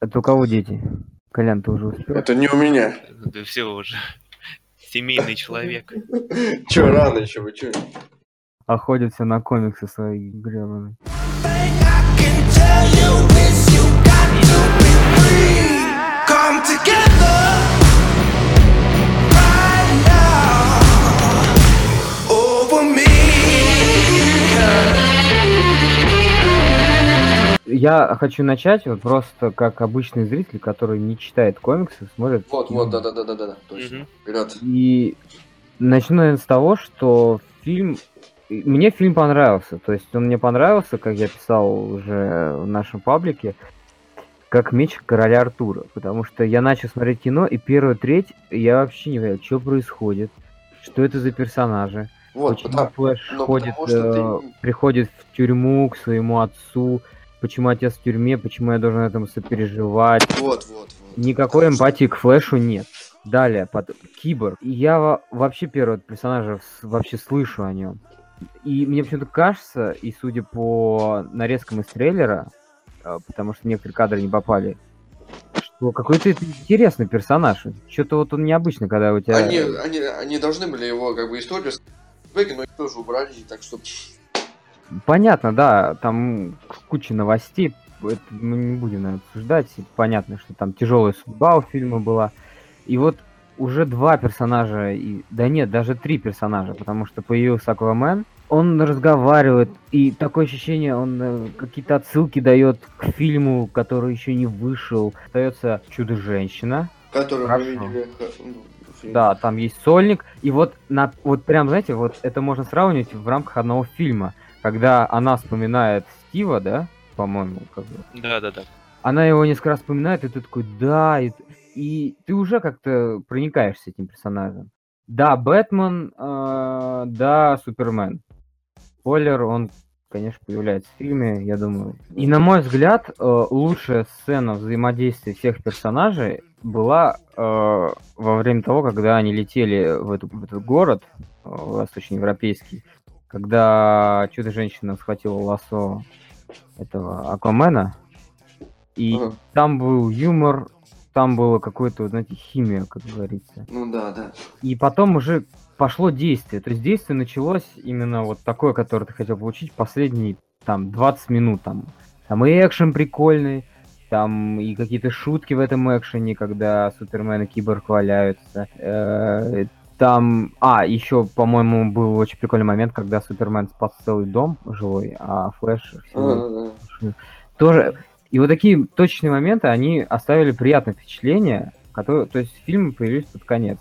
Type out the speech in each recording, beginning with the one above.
Это у кого дети? Колян, ты уже успел? Это не у меня. Да все уже. Семейный человек. Че, рано еще, вы че? Охотят все на комиксы свои гребаные. Я хочу начать вот просто как обычный зритель, который не читает комиксы, смотрит. Вот, вот, да-да-да-да-да, точно. Мгм. Вперед. И начну, наверное, с того, что фильм... Мне фильм понравился. То есть он мне понравился, как я писал уже в нашем паблике, как меч короля Артура. Потому что я начал смотреть кино, и первую треть я вообще не понимаю, что происходит, что это за персонажи. Вот, почему потому- Флэш ну, ходит, потому э, ты- приходит в тюрьму к своему отцу, почему отец в тюрьме, почему я должен этому сопереживать. Вот, вот, вот. Никакой что- эмпатии к Флэшу нет. Далее, под... Киборг. Я во- вообще первого персонажа вообще слышу о нем. И мне почему-то кажется, и судя по нарезкам из трейлера, а, потому что некоторые кадры не попали, что какой-то это интересный персонаж. Что-то вот он необычный, когда у тебя... Они, они, они должны были его, как бы, историю но их тоже убрали, так что... Понятно, да, там куча новостей, это мы не будем, наверное, обсуждать. Понятно, что там тяжелая судьба у фильма была. И вот уже два персонажа, и... да нет, даже три персонажа, потому что появился Аквамен, он разговаривает, и такое ощущение, он э, какие-то отсылки дает к фильму, который еще не вышел. Остается Чудо-женщина, Который мы видели... фильм. да, там есть Сольник, и вот, на, вот прям, знаете, вот это можно сравнивать в рамках одного фильма, когда она вспоминает Стива, да, по-моему, как бы. Да-да-да. Она его несколько раз вспоминает, и ты такой, да, и, и ты уже как-то проникаешься этим персонажем. Да, Бэтмен, э, да, Супермен. Спойлер, он, конечно, появляется в фильме, я думаю. И на мой взгляд, э, лучшая сцена взаимодействия всех персонажей была э, во время того, когда они летели в, эту- в этот город э, восточноевропейский, когда чудо-женщина схватила лосо этого Аквамена, и Ага. там был юмор, там было какое-то, знаете, химия, как говорится. Ну да, да. И потом уже пошло действие. То есть действие началось именно вот такое, которое ты хотел получить последние там 20 минут. Там, там и экшен прикольный, там и какие-то шутки в этом экшене, когда Супермен и Киборг валяются. Э, Там, а, еще, по-моему, был очень прикольный момент, когда Супермен спас целый дом жилой, а Флэш всего да. тоже. И вот такие точные моменты, они оставили приятное впечатление, которое, то есть фильмы появились под конец.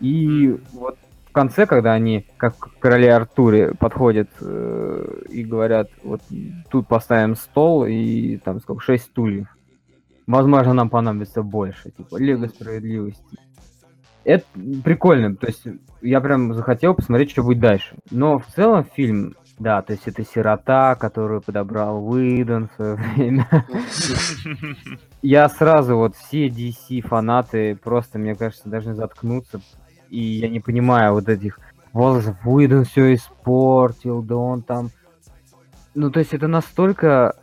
И вот в конце, когда они, как в короле Артуре, подходят э, и говорят, вот тут поставим стол и там сколько, шесть стульев. Возможно, нам понадобится больше, типа, Лего справедливости. Это прикольно, то есть я прям захотел посмотреть, что будет дальше. Но в целом фильм, да, то есть это сирота, которую подобрал Уидон в свое время. Я сразу вот все DC фанаты просто, мне кажется, должны заткнуться. И я не понимаю вот этих возгласов. Уидон все испортил, да он там... Ну, то есть это настолько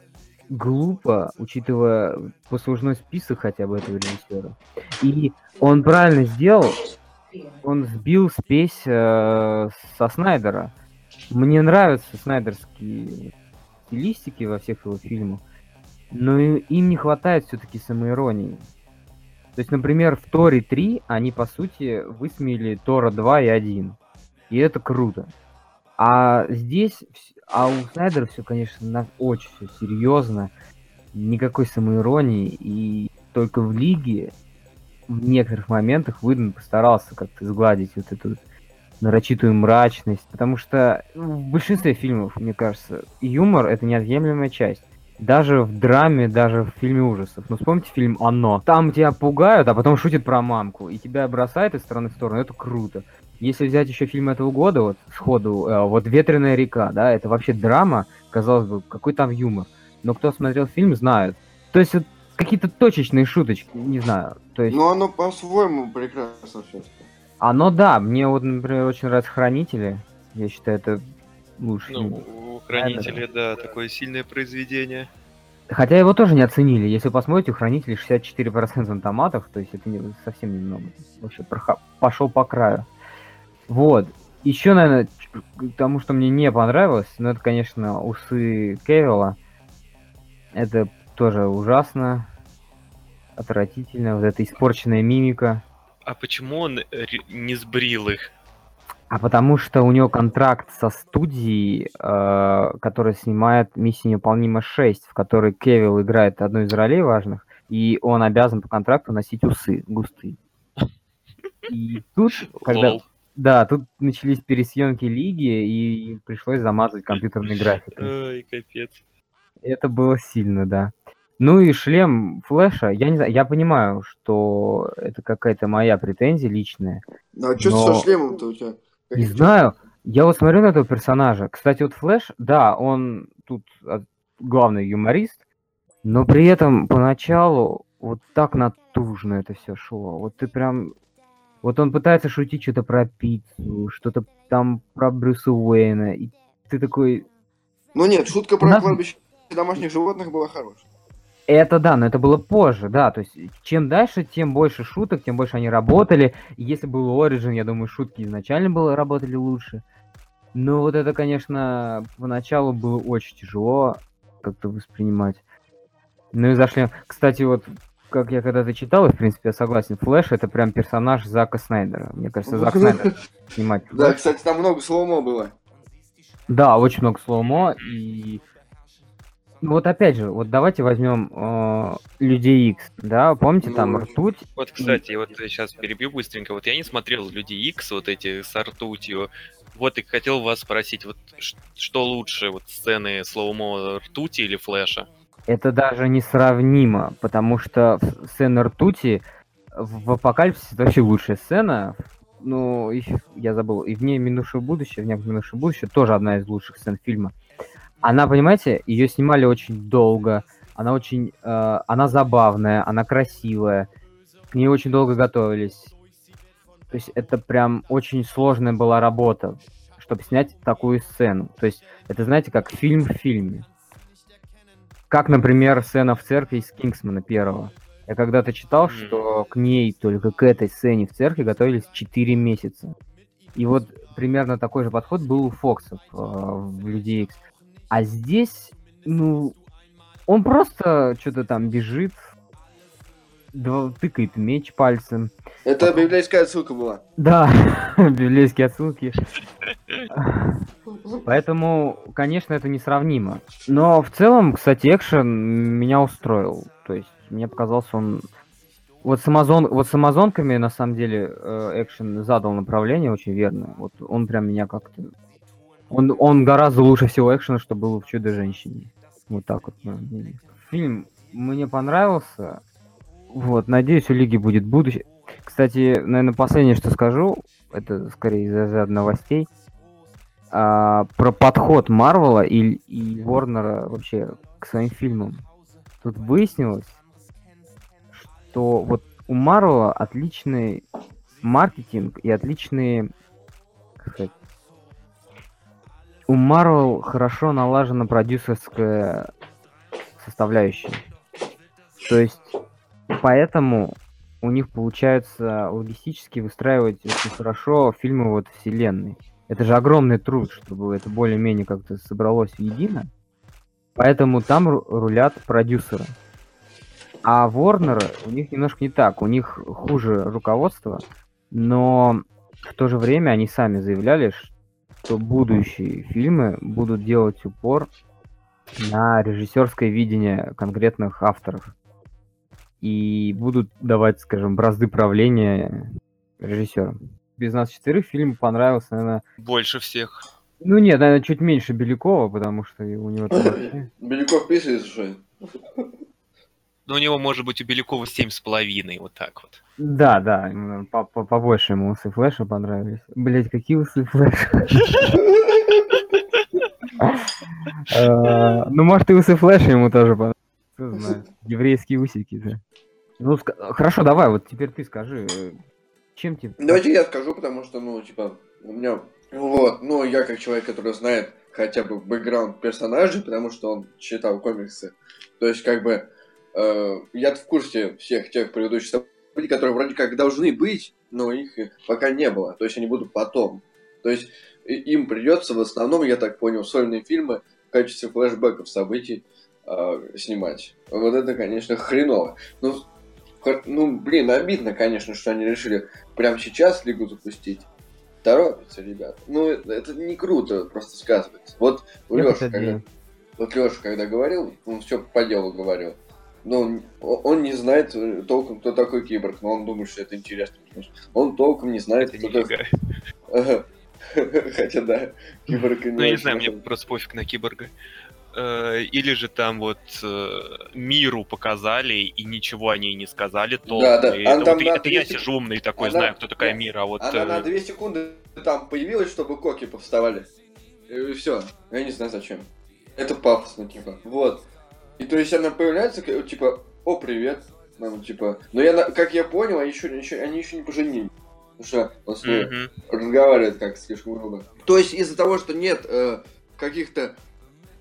глупо, учитывая послужной список хотя бы этого режиссера. И он правильно сделал, он сбил спесь э, со Снайдера. Мне нравятся снайдерские стилистики во всех его фильмах, но им не хватает все-таки самоиронии. То есть, например, в Торе 3 они, по сути, высмеяли Тора 2 и 1. И это круто. А здесь, а у Снайдера все, конечно, на- очень все серьезно. Никакой самоиронии. И только в Лиге в некоторых моментах Уидон постарался как-то сгладить вот эту нарочитую мрачность. Потому что ну, в большинстве фильмов, мне кажется, юмор — это неотъемлемая часть. Даже в драме, даже в фильме ужасов. Ну, вспомните фильм «Оно». Там тебя пугают, а потом шутят про мамку. И тебя бросает из стороны в сторону. Это круто. Если взять еще фильм этого года, вот сходу, э, вот «Ветреная река», да, это вообще драма, казалось бы, какой там юмор. Но кто смотрел фильм, знает. То есть вот какие-то точечные шуточки, не знаю. То есть Но оно по-своему прекрасно все. оно, да, мне вот, например, очень нравятся «Хранители». Я считаю, это лучший Ну, фильм. у Хранителя, да, такое сильное произведение. Хотя его тоже не оценили. Если вы посмотрите, у хранителей 64% на томатах, то есть это не, совсем немного. Вообще проха- пошел по краю. Вот. Еще, наверное, тому, что мне не понравилось, ну это, конечно, усы Кевилла. Это тоже ужасно, отвратительно. Вот эта испорченная мимика. А почему он ре- не сбрил их? А потому что у него контракт со студией, э, которая снимает «Миссия невыполнима 6», в которой Кевилл играет одну из ролей важных, и он обязан по контракту носить усы густые. И тут, когда... Лол. Да, тут начались пересъемки лиги, и пришлось замазать компьютерной графикой. Ой, капец. Это было сильно, да. Ну и шлем Флэша, я не знаю, я понимаю, что это какая-то моя претензия личная, Ну а что Но- со шлемом-то у тебя? Как Не знаю. Я вот смотрю на этого персонажа. Кстати, вот Флэш, да, он тут а, главный юморист, но при этом поначалу вот так натужно это все шло. Вот ты прям... Вот он пытается шутить что-то про пиццу, что-то там про Брюса Уэйна, и ты такой... Ну нет, шутка про Нас- кладбище домашних животных была хорошая. Это да, но это было позже, да. То есть чем дальше, тем больше шуток, тем больше они работали. Если был Origin, я думаю, шутки изначально было, работали лучше. Но вот это, конечно, поначалу было очень тяжело как-то воспринимать. Ну и зашли. Кстати, вот как я когда-то читал, и в принципе я согласен, Флэш это прям персонаж Зака Снайдера. Мне кажется, Зак Снайдер снимать. Да, кстати, там много slow-mo было. Да, очень много slow-mo и вот опять же, вот давайте возьмем э, Людей Икс, да, помните там Ну, ртуть, Вот, кстати, вот сейчас перебью быстренько. Вот я не смотрел Люди Икс, вот эти с ртутью. Вот и хотел вас спросить, вот что лучше, вот сцены slow-mo ртути или флэша? Это даже несравнимо, потому что сцена ртути в в Апокалипсисе это вообще лучшая сцена. Ну, я забыл, и в ней минувшее будущее, в ней минувшее будущее тоже одна из лучших сцен фильма. Она, понимаете, ее снимали очень долго, она очень, э, она забавная, она красивая, к ней очень долго готовились. То есть это прям очень сложная была работа, чтобы снять такую сцену. То есть это, знаете, как фильм в фильме. Как, например, сцена в церкви из Кингсмана первого. Я когда-то читал, Мгм. что к ней, только к этой сцене в церкви готовились 4 месяца. И вот примерно такой же подход был у Фоксов э, в Людей Икс. А здесь, ну, он просто что-то там бежит, тыкает меч пальцем. Это библейская отсылка была. Да, библейские отсылки. Поэтому, конечно, это несравнимо. Но в целом, кстати, экшен меня устроил. То есть мне показался он... Вот с, Амазон... вот с Амазонками, на самом деле, э, экшен задал направление очень верно. Вот он прям меня как-то... Он, он гораздо лучше всего экшена, что было в Чудо-женщине. Вот так вот. Фильм мне понравился. Вот, надеюсь, у Лиги будет будущее. Кстати, наверное, последнее, что скажу, это скорее из разряда новостей, а, про подход Марвела и, и Ворнера вообще к своим фильмам. Тут выяснилось, что вот у Марвела отличный маркетинг и отличные, как сказать, у Марвел хорошо налажена продюсерская составляющая. То есть поэтому у них получается логистически выстраивать очень хорошо фильмы вот вселенной. Это же огромный труд, чтобы это более-менее как-то собралось воедино. Поэтому там ру- рулят продюсеры. А Warner у них немножко не так. У них хуже руководство, но в то же время они сами заявляли, что будущие фильмы будут делать упор на режиссерское видение конкретных авторов и будут давать, скажем, бразды правления режиссерам. Без нас четверых фильм понравился, наверное, Больше всех. ну нет, наверное, чуть меньше Белякова, потому что у него Беляков писает, что Ну, у него, может быть, у Белякова семь с половиной, вот так вот. Да, да, именно по- по- побольше ему усы Флэша понравились. Блять, какие усы Флэша? Э, Ну, может, и усы Флэша ему тоже понравились. Кто знает. Еврейские усики, да. Ну, хорошо, давай, вот теперь ты скажи, э, чем тебе... Давайте я скажу, потому что, ну, типа, у меня... Вот, ну, я как человек, который знает хотя бы бэкграунд персонажей, потому что он читал комиксы. То есть, как бы, э, я в курсе всех тех предыдущих событий, которые вроде как должны быть, но их пока не было. То есть, они будут потом. То есть, им придется в основном, я так понял, сольные фильмы в качестве флешбеков событий э, снимать. Вот это, конечно, хреново. Ну, хор- ну, блин, обидно, конечно, что они решили прямо сейчас Лигу запустить. Торопятся, ребят. Ну, это, не круто просто сказывается. Вот у подожди. когда, вот Лёша, когда говорил, он все по делу говорил. Но он, он не знает э, толком, кто такой киборг, но он думает, что это интересно. Он толком не знает, Это кто такой... Хотя да, киборг и Ну, я не знаю, мне просто пофиг на киборга. Э, Или же там вот э, миру показали и ничего о ней не сказали толком. Да, да. Это вот это я 200 сижу умный такой, Она- знаю, кто такая мира, а вот... Она э, на 2 секунды там появилась, чтобы коки повставали. И все. Я не знаю зачем. Это пафосно, типа. Вот. И то есть она появляется, типа, о, привет. Ну, типа. Но я, как я понял, они еще, еще, они еще не поженились. Потому что он с ней мгм. разговаривает как слишком грубо. То есть из-за того, что нет э, каких-то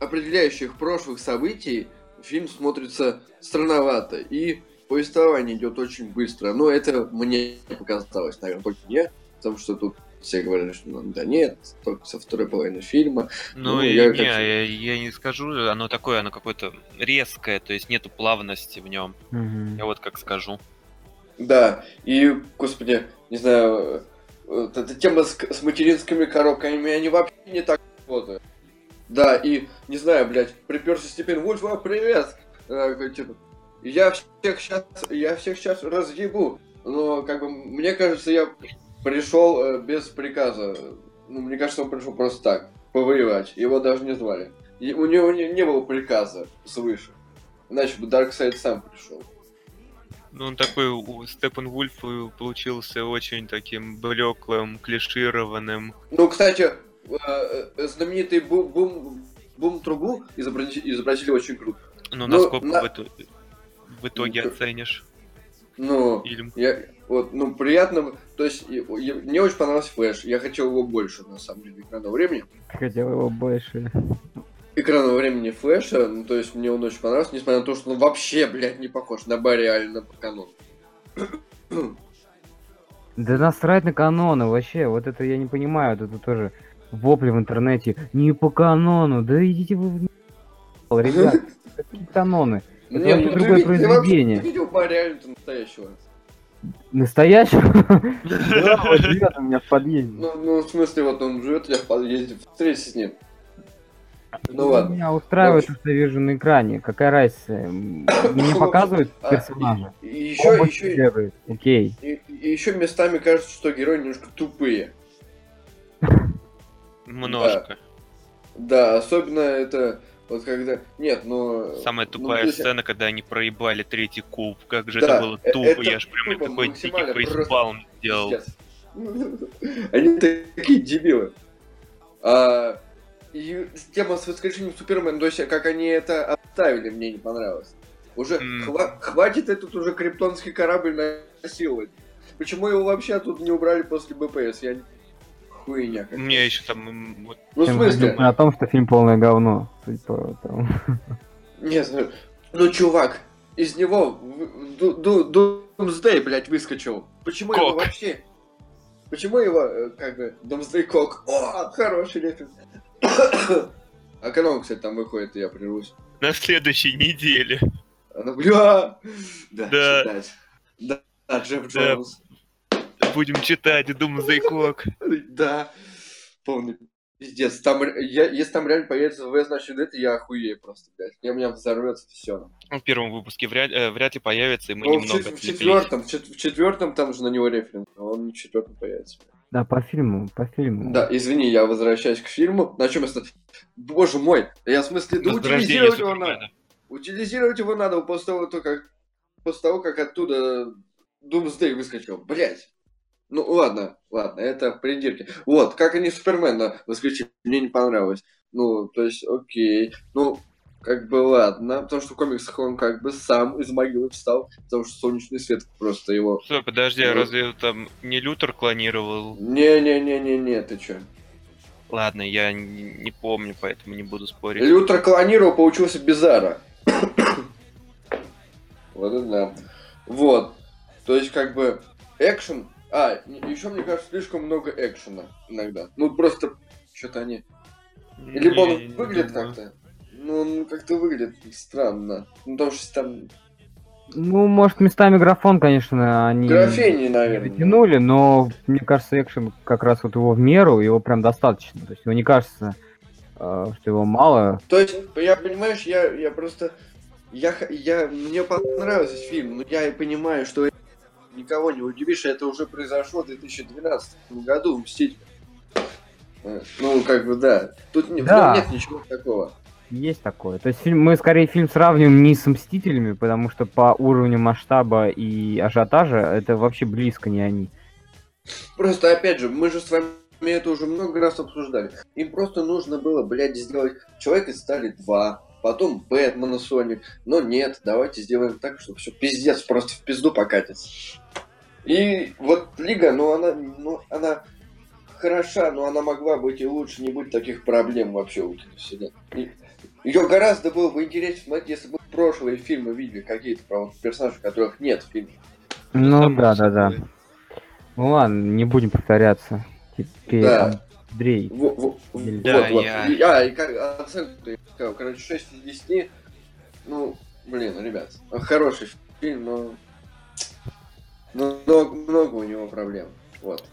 определяющих прошлых событий, фильм смотрится странновато. И повествование идет очень быстро. Но это мне показалось, наверное, только мне. Потому что тут все говорили, что ну, да нет, только со второй половины фильма. Ну, Ну, я не, как- я, я не скажу, оно такое, оно какое-то резкое, то есть нету плавности в нем. Мгм. Я вот как скажу. Да, и, господи, не знаю, э, вот эта тема с, с материнскими коробками, они вообще не так работают. Да, и, не знаю, блядь, приперся Степен Вульф, а, привет! Э, типа, я всех сейчас, я всех сейчас разъебу. Но, как бы, мне кажется, я пришел э, без приказа. Ну, мне кажется, он пришел просто так, повоевать. Его даже не звали. И у него не, не было приказа свыше. Иначе бы Дарксайд сам пришел. Ну, он такой, Степпенвульф э, получился очень таким блеклым, клишированным. Ну, кстати, э, э, знаменитый бум, бум, бум трубу изобразили, изобразили очень круто. Ну, насколько на- в, итоге, в итоге Ну, оценишь Ну, фильм? я, вот, ну, приятно, то есть, и- и- мне очень понравился Флэш, я хотел его больше, на самом деле, экранного времени. Хотел его больше. Экранного времени Флэша, ну, то есть, мне он очень понравился, несмотря на то, что он вообще, блядь, не похож на Барри Аллена по канону. Да насрать на каноны вообще, вот это я не понимаю, вот это тоже вопли в интернете. Не по канону, да идите вы в ребят, какие каноны? Это вообще ну, другое ви- ты произведение. видел Барри Аллена настоящего? Настоящего? Да, вот живет у меня в подъезде. Ну, ну, в смысле, вот он живет у тебя в подъезде, встретись с ним. Ну, Ну, ладно. Меня устраивает что я вижу на экране. Какая разница? Мне показывают А, персонажа. Еще, еще. Окей. И, еще местами кажется, что герои немножко тупые. Немножко. Да, особенно это вот когда... Нет, ну... Самая ну, тупая если- сцена, когда они проебали третий куб. Как же Да, это было тупо, это я ж прям тупо такой дикий максимально, фейспалм сделал. Они такие дебилы. А, и тема с воскрешением Супермена, то есть как они это обставили, мне не понравилось. Уже М. хва- хватит этот уже криптонский корабль насиловать. Почему его вообще тут не убрали после БПС? Я. Хуйня У меня еще там вот, Ну, в смысле? о том, что фильм полное говно. По тому. Нет, ну, ну, чувак, из него Думсдей, блядь, выскочил. Почему его Кок. вообще? Почему его, э, как бы, Думсдей Кок? О, хороший референс. А когда он, кстати, там выходит, я прервусь. на следующей неделе. Она, бля, да, Да. читать. Да, Джефф Да. Будем читать Думзей Кок. Да, полный пиздец. Там, я, если там реально появится В, значит, это я охуею просто, блядь. Я, у меня взорвется все. В первом выпуске вряд, э, вряд ли появится, и мы Ну, в, немного в отвлеклись. четвертом, в, чет- в четвертом там же на него референс, а он не в четвертом появится. Да, по фильму, по фильму. Да, извини, я возвращаюсь к фильму. На чем я... Боже мой, я в смысле, да утилизировать его надо. Утилизировать его надо после того, то, как... после того, как оттуда Думсдей выскочил. Блять. Ну ладно, ладно, это придирки. Вот, как они Супермена выскочили, мне не понравилось. Ну, то есть, окей. Ну, как бы ладно, потому что в комиксах он как бы сам из могилы встал, потому что солнечный свет просто его... Стой, подожди, а Ну. разве там не Лютер клонировал? Не-не-не-не-не, ты чё? Ладно, я не, не помню, поэтому не буду спорить. Лютер клонировал, получился Бизара. Вот это да. Вот. То есть, как бы, экшен... А, еще, мне кажется, слишком много экшена иногда. Ну, просто что-то они... Либо он не выглядит как-то... Ну, он как-то выглядит странно. Ну, потому что там Ну, может, местами графон, конечно, они графений, наверное. дотянули, но мне кажется, экшен как раз вот его в меру, его прям достаточно. То есть, его не кажется, э, что его мало. То есть, я, понимаешь, я, я просто... Я, я, мне понравился фильм, но я и понимаю, что никого не удивишь, это уже произошло в 2012 году в «Мстителе». Э, Ну, как бы, да. Тут Да. нет ничего такого. Есть такое. То есть фильм, мы скорее фильм сравниваем не с Мстителями, потому что по уровню масштаба и ажиотажа это вообще близко не они. Просто, опять же, мы же с вами это уже много раз обсуждали. Им просто нужно было, блядь, сделать Человек из Стали 2, потом Бэтмена Соник. Но нет, давайте сделаем так, чтобы все пиздец, просто в пизду покатится. И вот Лига, ну она, ну она хороша, но она могла быть и лучше, не будет таких проблем вообще у киновселенной. Ее гораздо было бы интереснее смотреть, если бы прошлые фильмы видели какие-то про вот персонажей, которых нет в фильме. Ну да, да, да. Ну ладно, не будем повторяться. Теперь Да. Андрей. Во- во- вот, Да, вот. я- И- А, и как оценку я сказал, короче, 6 из 10. Ну, блин, ребят, хороший фильм, но... но много, много у него проблем. Вот.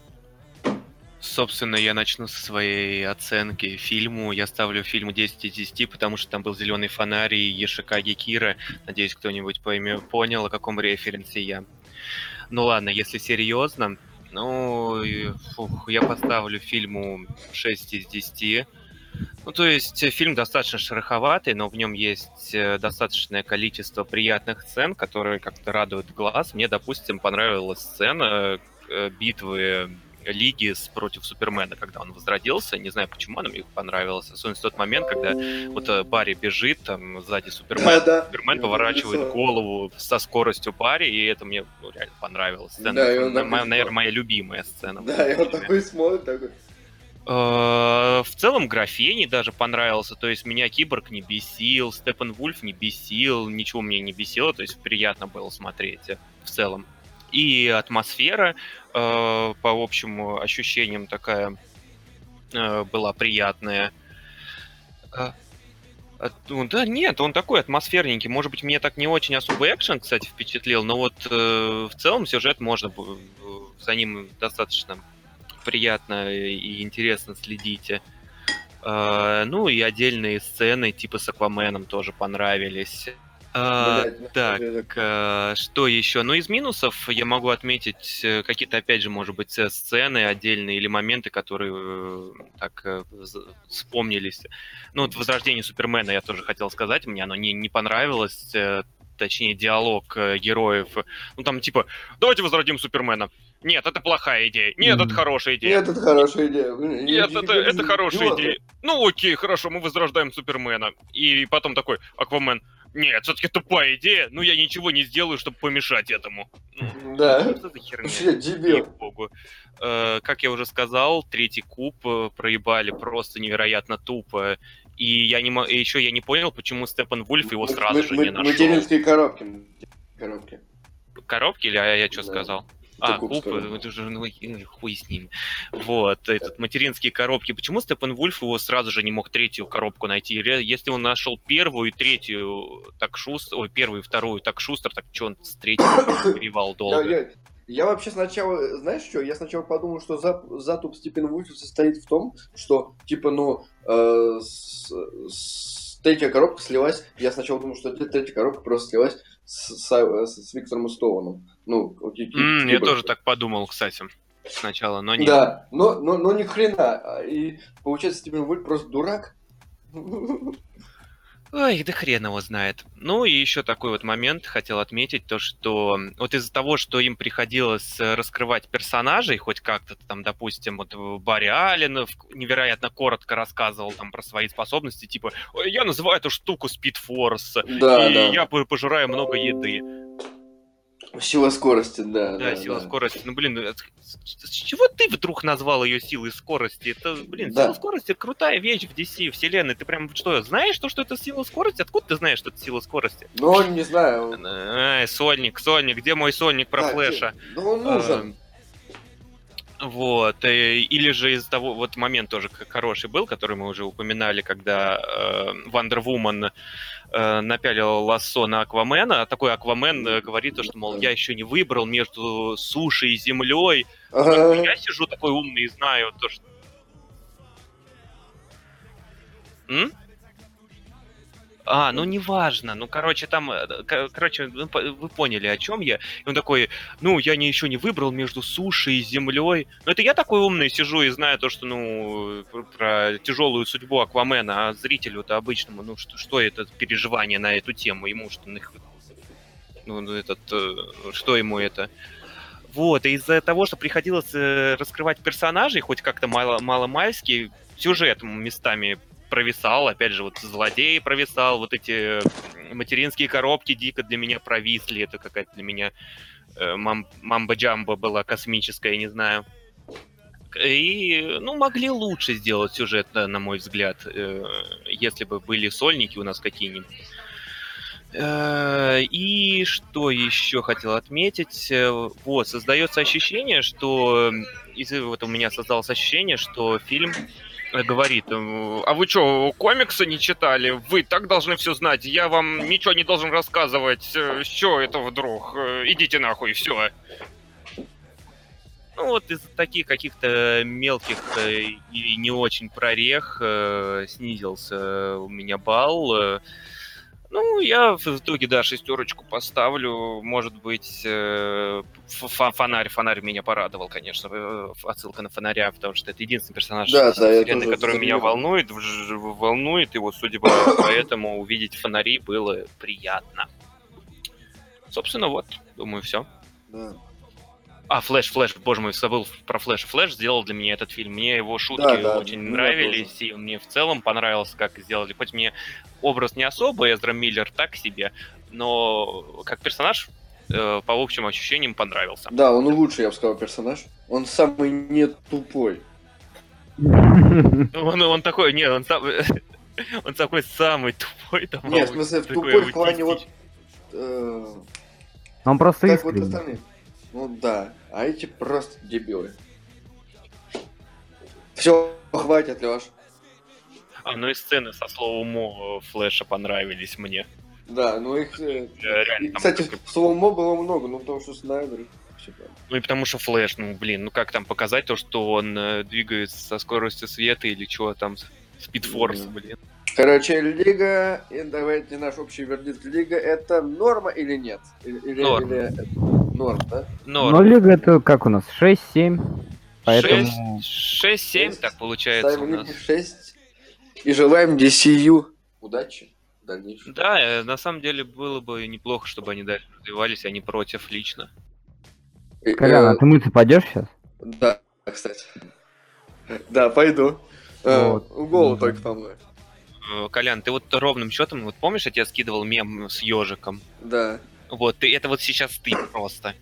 Собственно, я начну со своей оценки фильму. Я ставлю фильму 10 из 10, потому что там был зеленый фонарь и Ешикаги Кира. Надеюсь, кто-нибудь пойме, понял, о каком референсе я. Ну ладно, если серьезно, ну, фух, я поставлю фильму 6 из 10. Ну, то есть э, фильм достаточно шероховатый, но в нем есть э, достаточное количество приятных сцен, которые как-то радуют глаз. Мне, допустим, понравилась сцена э, битвы Лиги с, против Супермена, когда он возродился. Не знаю, почему она мне понравилась. Особенно в тот момент, когда вот э, Барри бежит, там сзади Супермен, да. Супермен Я поворачивает голову со скоростью Барри, и это мне ну, реально понравилось. Сцена, Да, и он на- такой моя- наверное, смотрит. моя любимая сцена. Да, и он такой смотрит, такой... Э, В целом графений даже понравился, то есть меня Киборг не бесил, Степан Вульф не бесил, ничего мне не бесило, то есть приятно было смотреть э, в целом. И атмосфера, э, по общим ощущениям, такая э, была приятная. Э, ну, да нет, он такой атмосферненький. Может быть, мне так не очень особо экшен, кстати, впечатлил, но вот э, в целом сюжет можно э, за ним достаточно приятно и интересно следить. Э, ну и отдельные сцены типа с Акваменом тоже понравились. Э, блядь, так, это- э, что еще? Ну, из минусов я могу отметить э, какие-то, опять же, может быть, сцены отдельные или моменты, которые э, так вспомнились. Ну, вот «Возрождение Супермена» я тоже хотел сказать, мне оно не, не понравилось, точнее, диалог героев. Ну, там типа, давайте возродим Супермена. Нет, это плохая идея. Нет, это Мгм. хорошая идея. Нет, это хорошая идея. Нет, это, это хорошая идея. Ну окей, хорошо, мы возрождаем Супермена. И потом такой, Аквамен, нет, все-таки тупая идея, ну я ничего не сделаю, чтобы помешать этому. Ну, Да. Что за херня? Дебил. Ей-богу. Э, Как я уже сказал, третий куб э, проебали просто невероятно тупо. И я не и еще я не понял, почему Степан Вульф его сразу м- же м- не нашел. Материнские коробки. Коробки. Коробки или а я что Да. сказал? А, скажем. это уже, ну, и хуй с ним. Вот, этот, материнские коробки. Почему Степан Вульф его сразу же не мог третью коробку найти? Если он нашел первую и третью, так шустро, ой, первую и вторую так шустро, так что он с третьей перевал Я, долго? я- я вообще сначала, знаешь что, я сначала подумал, что зап- затуп Степен Вульфа состоит в том, что, типа, ну, э, с- с- третья коробка слилась, я сначала думал, что третья коробка просто слилась с, с- с Виктором Стоуном. Ну, М, я тоже так подумал, кстати, сначала, но нет. Да, но, но, но ни хрена. И получается, Степен Вульф просто дурак. Ой, да хрен его знает. Ну и еще такой вот момент хотел отметить, то что вот из-за того, что им приходилось э, раскрывать персонажей, хоть как-то там, допустим, вот э, Барри Аллен в- невероятно коротко рассказывал там про свои способности, типа, «Ой, я называю эту штуку Speed Force, Да, и да. я по- пожираю много еды. Сила скорости, да. Да, сила скорости. Ну, блин, с чего ты вдруг назвал ее силой скорости? Это, блин, Да. сила скорости крутая вещь в DC вселенной. Ты прям что, знаешь, то, что это сила скорости? Откуда ты знаешь, что это сила скорости? Ну, не знаю. Ай, сольник, сольник, где мой сольник про Да, флеша? Ну, он нужен. Эм, Вот, э, или же из того, вот момент тоже хороший был, который мы уже упоминали, когда э, Вандер Вумен э, напялил лассо на Аквамена, а такой Аквамен э, говорит, то, что, мол, я еще не выбрал между сушей и землей. Ага. Я сижу такой умный и знаю то, что... М? А, ну неважно. Ну, короче, там, э, ко- короче, вы поняли, о чем я. И он такой, ну, я не, еще не выбрал между сушей и землей. Ну, это я такой умный сижу и знаю то, что, ну, пр- про тяжелую судьбу Аквамена, а зрителю-то обычному, ну, что, что это переживание на эту тему? Ему что, ну, ну, этот, э, что ему это? Вот, и из-за того, что приходилось э, раскрывать персонажей, хоть как-то мало, мало-мальски, сюжет местами провисал, опять же, вот злодей провисал, вот эти материнские коробки дико для меня провисли, это какая-то для меня э, мам- мамба-джамба была космическая, не знаю. И, ну, могли лучше сделать сюжет, на мой взгляд, э, если бы были сольники у нас какие-нибудь. Э, И что еще хотел отметить? Э, Вот, создается ощущение, что... Вот у меня создалось ощущение, что фильм говорит, э, а вы что, комиксы не читали? Вы так должны все знать, я вам ничего не должен рассказывать. Что это вдруг? Э, Идите нахуй, все. Ну вот из таких каких-то мелких э, и не очень прорех э, снизился у меня балл. Ну, я в итоге, да, шестерочку поставлю. Может быть, э, фонарь, фонарь меня порадовал, конечно. э, Отсылка на фонаря, потому что это единственный персонаж Да, да, который меня волнует, волнует его судьба, поэтому увидеть фонари было приятно. Собственно, вот, думаю, все. Да. А, Флэш, Флэш, боже мой, забыл про Флэш. Флэш сделал для меня этот фильм. Мне его шутки Да, да, очень нравились, и мне в целом понравилось, как сделали. Хоть мне образ не особо, Эзра Миллер так себе, но как персонаж, э, по общим ощущениям, понравился. Да, он лучший, я бы сказал, персонаж. Он самый не тупой. Он, он такой, нет, он, сам- он такой самый тупой. Там, Нет, в смысле, в тупой в плане вот... э, Он просто как вот искренний. остальные. Ну да, а эти просто дебилы. Все, хватит, Леш. А, ну и сцены со slow-mo Флэша понравились мне. Да, ну их... э, реально и, там кстати, только- slow-mo было много, ну потому что Снайдер... Ну и потому что Флэш, ну блин, ну как там показать то, что он э, двигается со скоростью света или чего там, Speed Force, Мгм. блин. Короче, Лига, и давайте наш общий вердикт. Лига это норма или нет? Или, Норм. или- Норм, да? Но Но Лига это как у нас? 6-7. Поэтому... 6-7 Шесть. так получается у Ставим нас. Лиге 6. И желаем DCU удачи в дальнейшем. Да, э, на самом деле было бы неплохо, чтобы они дальше развивались, а не против лично. Колян, э, а ты мыться пойдешь сейчас? Да, кстати. Да, пойду. Э, Вот. Голову Мгм. только помою. Э, Колян, ты вот ровным счетом, вот помнишь, я тебе скидывал мем с ежиком? Да. Вот, ты, это вот сейчас ты просто.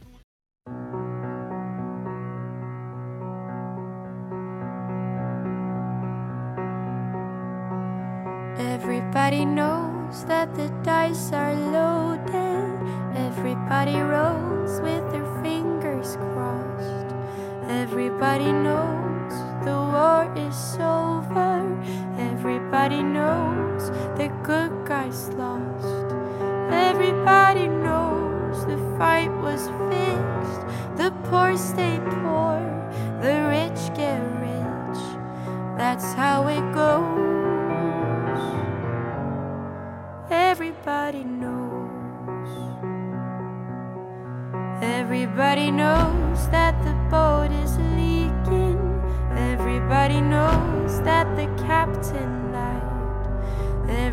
Everybody knows that the dice are loaded. Everybody rolls with their fingers crossed. Everybody knows the war is over. Everybody knows the good guys lost. Everybody knows the fight was fixed. The poor stay poor, the rich get rich. That's how it goes. Everybody knows. Everybody knows that the boat is leaking. Everybody knows that the captain.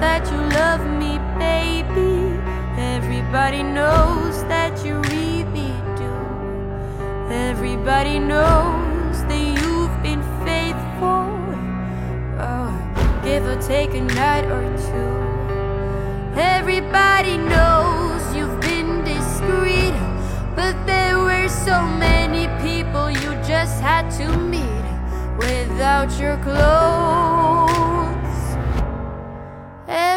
that you love me, baby. Everybody knows that you really do. Everybody knows that you've been faithful. Oh, give or take a night or two. Everybody knows you've been discreet, but there were so many people you just had to meet without your clothes.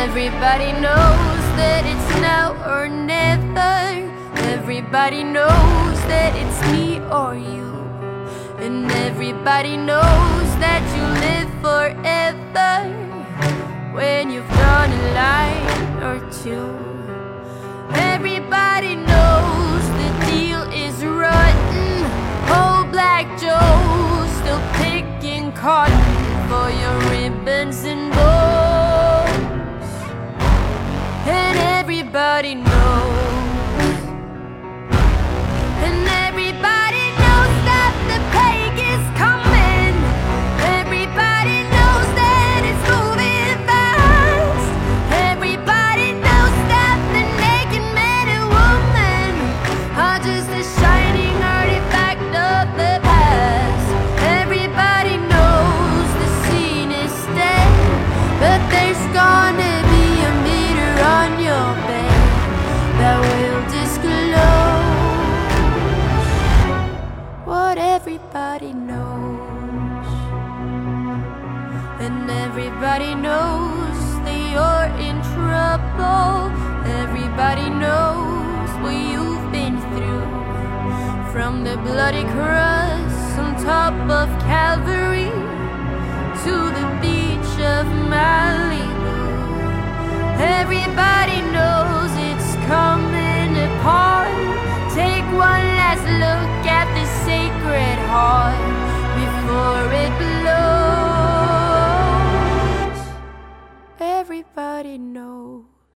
everybody knows that it's now or never. Everybody knows that it's me or you. And everybody knows that you live forever when you've drawn a line or two. Everybody knows the deal is rotten. Old Black Joe still picking cotton for your ribbons and bows. And everybody knows.